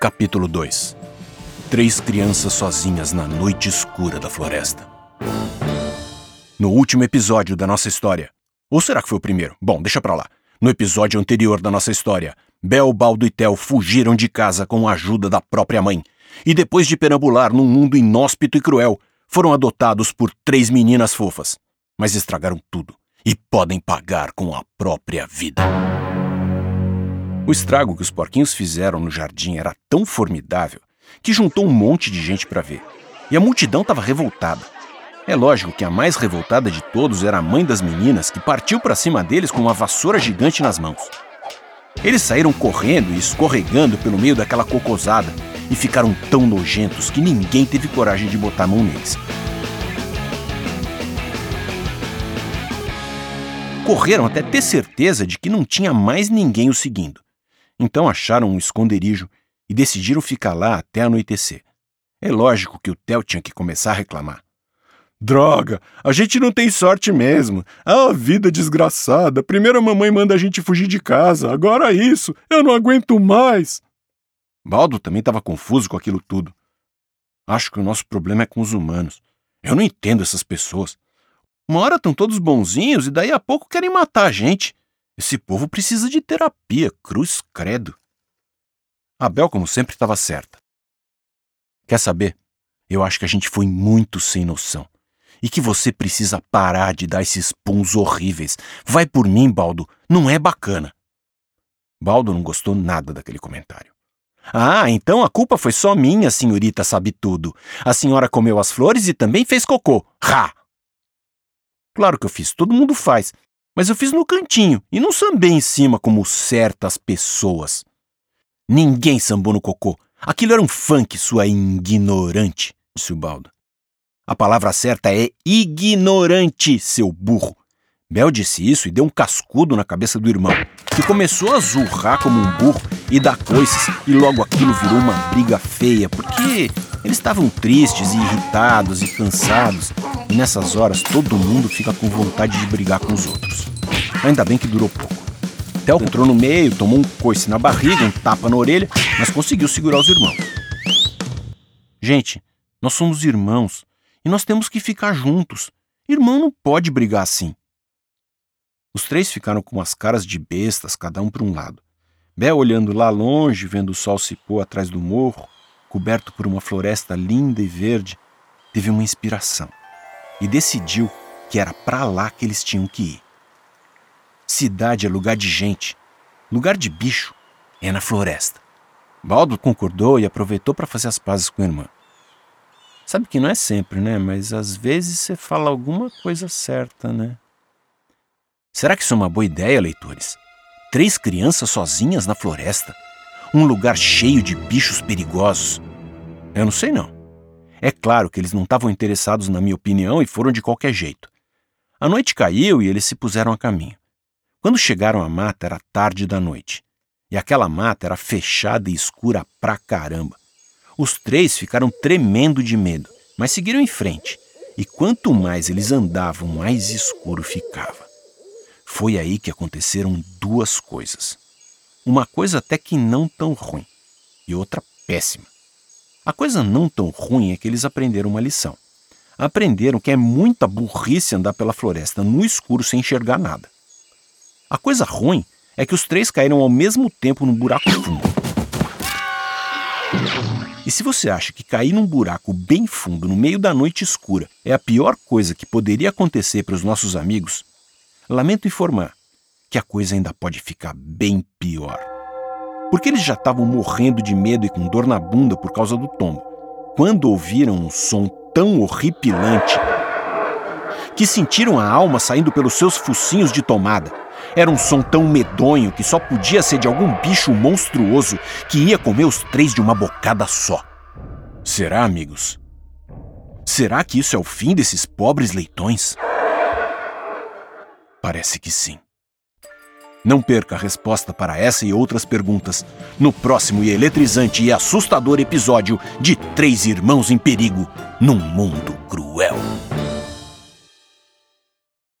Capítulo 2 Três crianças sozinhas na noite escura da floresta. No último episódio da nossa história. Ou será que foi o primeiro? Bom, deixa pra lá. No episódio anterior da nossa história, Bel, Baldo e Tel fugiram de casa com a ajuda da própria mãe. E depois de perambular num mundo inóspito e cruel, foram adotados por três meninas fofas. Mas estragaram tudo e podem pagar com a própria vida. O estrago que os porquinhos fizeram no jardim era tão formidável que juntou um monte de gente para ver. E a multidão estava revoltada. É lógico que a mais revoltada de todos era a mãe das meninas, que partiu para cima deles com uma vassoura gigante nas mãos. Eles saíram correndo e escorregando pelo meio daquela cocosada e ficaram tão nojentos que ninguém teve coragem de botar a mão neles. Correram até ter certeza de que não tinha mais ninguém o seguindo. Então acharam um esconderijo e decidiram ficar lá até anoitecer. É lógico que o Theo tinha que começar a reclamar. Droga, a gente não tem sorte mesmo. Ah, vida desgraçada. Primeiro a mamãe manda a gente fugir de casa, agora isso. Eu não aguento mais. Baldo também estava confuso com aquilo tudo. Acho que o nosso problema é com os humanos. Eu não entendo essas pessoas. Uma hora estão todos bonzinhos e daí a pouco querem matar a gente. Esse povo precisa de terapia, cruz credo. A Bel, como sempre, estava certa. Quer saber? Eu acho que a gente foi muito sem noção. E que você precisa parar de dar esses puns horríveis. Vai por mim, Baldo. Não é bacana. Baldo não gostou nada daquele comentário. Ah, então a culpa foi só minha, senhorita sabe tudo. A senhora comeu as flores e também fez cocô. Rá! Claro que eu fiz, todo mundo faz. Mas eu fiz no cantinho e não sambei em cima como certas pessoas. Ninguém sambou no cocô. Aquilo era um funk, sua ignorante, disse o Baldo. A palavra certa é ignorante, seu burro. Bel disse isso e deu um cascudo na cabeça do irmão, que começou a zurrar como um burro e dar coices, e logo aquilo virou uma briga feia, porque eles estavam tristes e irritados e cansados, e nessas horas todo mundo fica com vontade de brigar com os outros. Ainda bem que durou pouco. Theo entrou no meio, tomou um coice na barriga, um tapa na orelha, mas conseguiu segurar os irmãos. Gente, nós somos irmãos e nós temos que ficar juntos. Irmão não pode brigar assim. Os três ficaram com as caras de bestas, cada um para um lado. Bel olhando lá longe, vendo o sol se pôr atrás do morro, coberto por uma floresta linda e verde, teve uma inspiração e decidiu que era para lá que eles tinham que ir. Cidade é lugar de gente, lugar de bicho é na floresta. Baldo concordou e aproveitou para fazer as pazes com a irmã. Sabe que não é sempre, né? Mas às vezes você fala alguma coisa certa, né? Será que isso é uma boa ideia, leitores? Três crianças sozinhas na floresta? Um lugar cheio de bichos perigosos? Eu não sei não. É claro que eles não estavam interessados na minha opinião e foram de qualquer jeito. A noite caiu e eles se puseram a caminho. Quando chegaram à mata era tarde da noite. E aquela mata era fechada e escura pra caramba. Os três ficaram tremendo de medo, mas seguiram em frente. E quanto mais eles andavam, mais escuro ficava. Foi aí que aconteceram duas coisas. Uma coisa até que não tão ruim, e outra péssima. A coisa não tão ruim é que eles aprenderam uma lição. Aprenderam que é muita burrice andar pela floresta no escuro sem enxergar nada. A coisa ruim é que os três caíram ao mesmo tempo num buraco fundo. E se você acha que cair num buraco bem fundo no meio da noite escura é a pior coisa que poderia acontecer para os nossos amigos, lamento informar que a coisa ainda pode ficar bem pior porque eles já estavam morrendo de medo e com dor na bunda por causa do tombo, quando ouviram um som tão horripilante que sentiram a alma saindo pelos seus focinhos de tomada. Era um som tão medonho que só podia ser de algum bicho monstruoso que ia comer os três de uma bocada só. Será, amigos? Será que isso é o fim desses pobres leitões? Parece que sim. Não perca a resposta para essa e outras perguntas no próximo e eletrizante e assustador episódio de Três Irmãos em Perigo num Mundo Cruel.